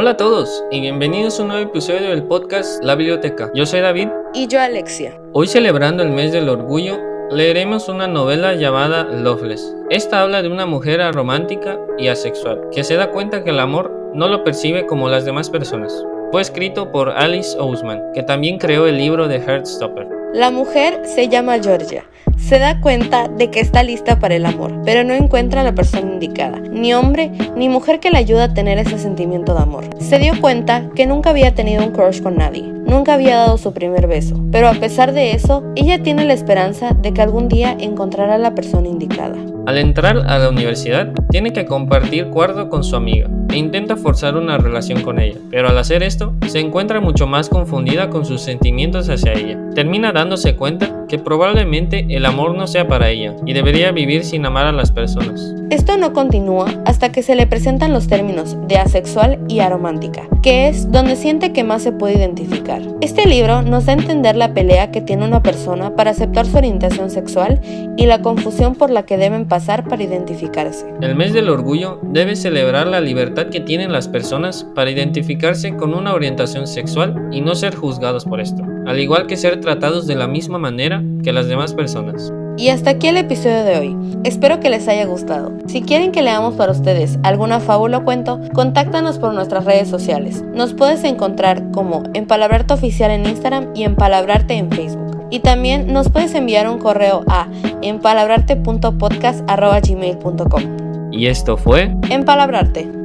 Hola a todos y bienvenidos a un nuevo episodio del podcast La Biblioteca. Yo soy David. Y yo Alexia. Hoy celebrando el mes del orgullo, leeremos una novela llamada Loveless. Esta habla de una mujer aromántica y asexual que se da cuenta que el amor no lo percibe como las demás personas. Fue escrito por Alice Ousman, que también creó el libro de Heartstopper. La mujer se llama Georgia se da cuenta de que está lista para el amor, pero no encuentra a la persona indicada, ni hombre ni mujer que le ayude a tener ese sentimiento de amor. Se dio cuenta que nunca había tenido un crush con nadie, nunca había dado su primer beso, pero a pesar de eso, ella tiene la esperanza de que algún día encontrará a la persona indicada. Al entrar a la universidad, tiene que compartir cuarto con su amiga e intenta forzar una relación con ella, pero al hacer esto, se encuentra mucho más confundida con sus sentimientos hacia ella. Termina dándose cuenta que probablemente el amor no sea para ella y debería vivir sin amar a las personas. Esto no continúa hasta que se le presentan los términos de asexual y aromántica, que es donde siente que más se puede identificar. Este libro nos da a entender la pelea que tiene una persona para aceptar su orientación sexual y la confusión por la que deben pasar para identificarse. El mes del orgullo debe celebrar la libertad que tienen las personas para identificarse con una orientación sexual y no ser juzgados por esto, al igual que ser tratados de la misma manera que las demás personas. Y hasta aquí el episodio de hoy. Espero que les haya gustado. Si quieren que leamos para ustedes alguna fábula o cuento, contáctanos por nuestras redes sociales. Nos puedes encontrar como Empalabrarte Oficial en Instagram y Empalabrarte en Facebook. Y también nos puedes enviar un correo a empalabrarte.podcast.gmail.com. Y esto fue Empalabrarte.